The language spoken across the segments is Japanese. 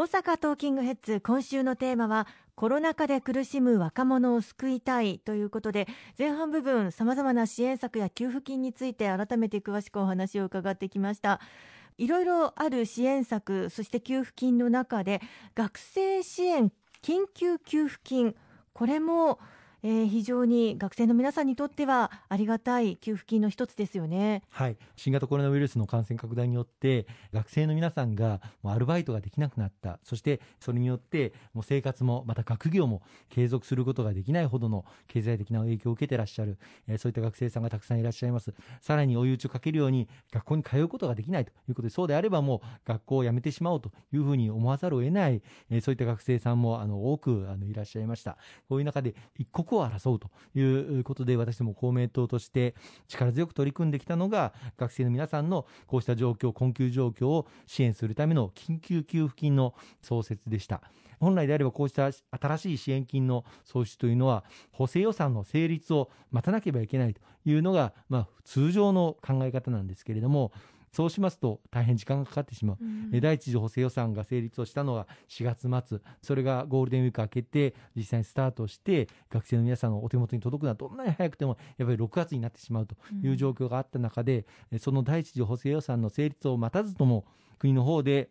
大阪トーキングヘッズ今週のテーマはコロナ禍で苦しむ若者を救いたいということで前半部分さまざまな支援策や給付金について改めて詳しくお話を伺ってきました。いろいろある支援策そして給付金の中で学生支援緊急給付金これもえー、非常に学生の皆さんにとってはありがたい給付金の一つですよね。はい、新型コロナウイルスの感染拡大によって学生の皆さんがもうアルバイトができなくなった。そしてそれによってもう生活もまた学業も継続することができないほどの経済的な影響を受けてらっしゃる、えー、そういった学生さんがたくさんいらっしゃいます。さらに追い打ちをかけるように学校に通うことができないということでそうであればもう学校を辞めてしまおうというふうに思わざるを得ない、えー、そういった学生さんもあの多くあのいらっしゃいました。こういう中で一刻を争うということで、私ども公明党として力強く取り組んできたのが、学生の皆さんのこうした状況、困窮状況を支援するための緊急給付金の創設でした。本来であればこうした新しい支援金の創出というのは補正予算の成立を待たなければいけないというのが、まあ、通常の考え方なんですけれどもそうしますと大変時間がかかってしまう、うん、第一次補正予算が成立をしたのが4月末。それがゴールデンウィーク明けて実際にスタートして学生の皆さんのお手元に届くのはどんなに早くてもやっぱり6月になってしまうという状況があった中で、うん、その第一次補正予算の成立を待たずとも国の方で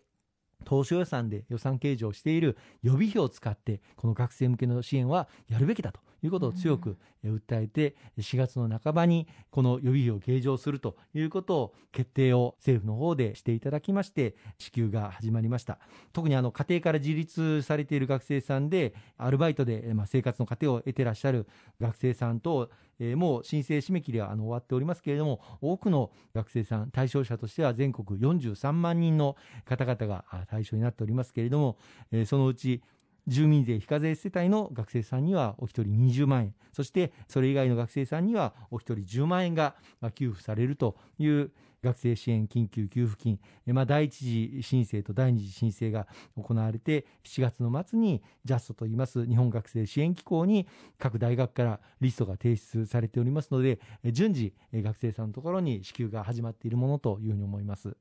当初予算で予算計上している予備費を使ってこの学生向けの支援はやるべきだということを強く訴えて、4月の半ばにこの予備費を計上するということを決定を政府の方でしていただきまして、支給が始まりました。特にあの家庭から自立されている学生さんで、アルバイトでま生活の糧を得てらっしゃる学生さんと、えー、もう申請締め切りはあの終わっておりますけれども、多くの学生さん、対象者としては全国43万人の方々が対象になっておりますけれども、えー、そのうち住民税非課税世帯の学生さんにはお一人20万円、そしてそれ以外の学生さんにはお一人10万円が給付されるという学生支援緊急給付金、まあ、第一次申請と第二次申請が行われて、7月の末にジャストといいます日本学生支援機構に各大学からリストが提出されておりますので、順次学生さんのところに支給が始まっているものというふうに思います。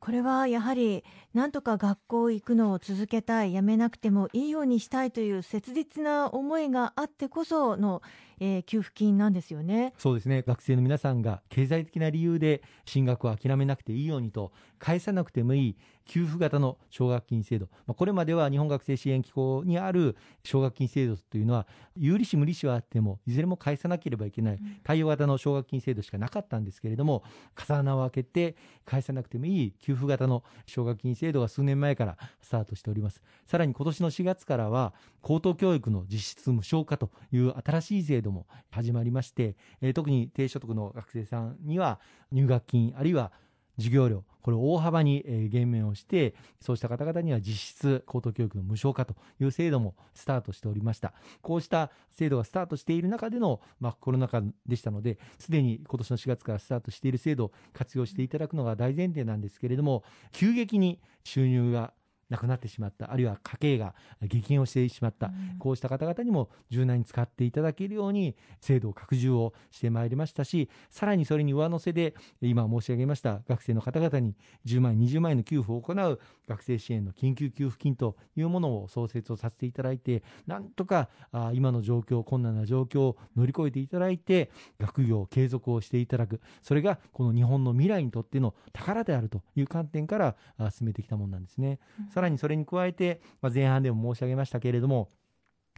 これはやはりなんとか学校行くのを続けたいやめなくてもいいようにしたいという切実な思いがあってこそのえー、給付金なんですよね。そうですね。学生の皆さんが経済的な理由で進学を諦めなくていいようにと返さなくてもいい給付型の奨学金制度、まあ、これまでは日本学生支援機構にある奨学金制度というのは有利子無利子はあってもいずれも返さなければいけない対応型の奨学金制度しかなかったんですけれども風穴を開けて返さなくてもいい給付型の奨学金制度が数年前からスタートしております。さらに今年の4月からは高等教育の実質無償化という新しい制度も始まりまして、えー、特に低所得の学生さんには入学金あるいは授業料これを大幅に減免をしてそうした方々には実質高等教育の無償化という制度もスタートしておりました。こうした制度がスタートしている中での、まあ、コロナ禍でしたのですでに今年の4月からスタートしている制度を活用していただくのが大前提なんですけれども急激に収入がなくなってしまったあるいは家計が激減をしてしまった、うん、こうした方々にも柔軟に使っていただけるように制度を拡充をしてまいりましたしさらにそれに上乗せで今申し上げました学生の方々に10万円20万円の給付を行う学生支援の緊急給付金というものを創設をさせていただいてなんとかあ今の状況困難な状況を乗り越えていただいて学業を継続をしていただく。それがこの日本の未来にとっての宝であるという観点から進めてきたものなんですね。うんさらにそれに加えて、まあ、前半でも申し上げましたけれども、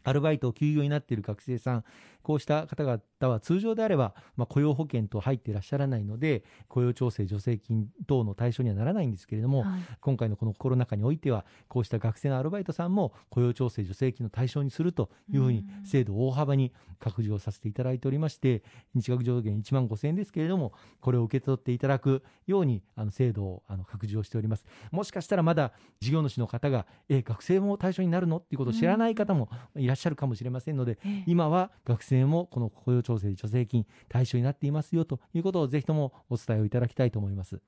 アルバイト、休業になっている学生さん、こうした方々は通常であれば、まあ、雇用保険と入っていらっしゃらないので、雇用調整助成金等の対象にはならないんですけれども、はい、今回のこのコロナ禍においては、こうした学生のアルバイトさんも雇用調整助成金の対象にするというふうに、制度を大幅に拡充をさせていただいておりまして、日額上限1万5000円ですけれども、これを受け取っていただくように、あの制度をあの拡充をしております。もしかしたらまだ事業主の方が、え、学生も対象になるの？っていうことを知らない方もいらっしゃるかもしれませんので、今は学生もこの雇用調整助成金対象になっていますよということをぜひともお伝えをいただきたいと思います。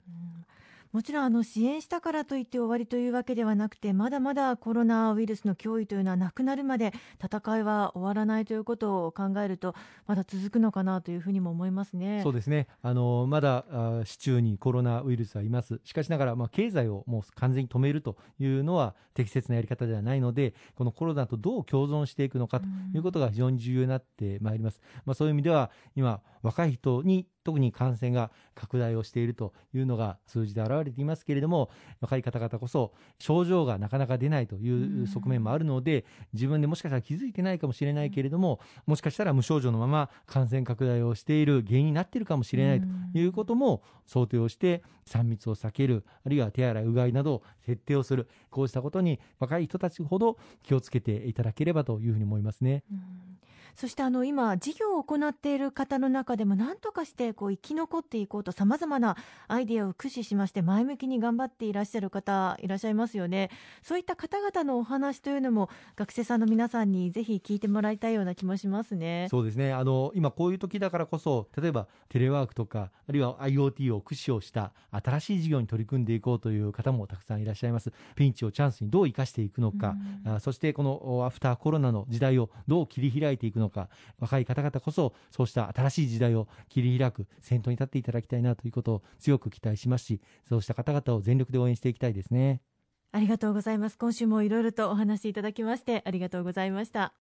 もちろんあの支援したからといって終わりというわけではなくてまだまだコロナウイルスの脅威というのはなくなるまで戦いは終わらないということを考えるとまだ続くのかなというふうにも思いますね。そうですねあのまだあ市中にコロナウイルスはいますしかしながら、まあ、経済をもう完全に止めるというのは適切なやり方ではないのでこのコロナとどう共存していくのかということが非常に重要になってまいります。まあ、そういう意味では今若い人に特に感染が拡大をしているというのが数字で表れていますけれども若い方々こそ症状がなかなか出ないという側面もあるので自分でもしかしたら気づいてないかもしれないけれどももしかしたら無症状のまま感染拡大をしている原因になっているかもしれないということも想定をして3密を避けるあるいは手洗いうがいなど徹底をするこうしたことに若い人たちほど気をつけていただければというふうに思いますね。そしてあの今、事業を行っている方の中でも、なんとかしてこう生き残っていこうと、さまざまなアイデアを駆使しまして、前向きに頑張っていらっしゃる方、いらっしゃいますよね。そういった方々のお話というのも、学生さんの皆さんにぜひ聞いてもらいたいような気もしますね。そうですね。あの、今こういう時だからこそ、例えばテレワークとか、あるいは IoT を駆使をした新しい事業に取り組んでいこうという方もたくさんいらっしゃいます。ピンチをチャンスにどう生かしていくのか、うん、あそしてこのアフターコロナの時代をどう切り開いていのか、若い方々こそ、そうした新しい時代を切り開く先頭に立っていただきたいなということを強く期待しますし、そうした方々を全力で応援していきたいですね。ありがとうございます。今週もいろいろとお話しいただきまして、ありがとうございました。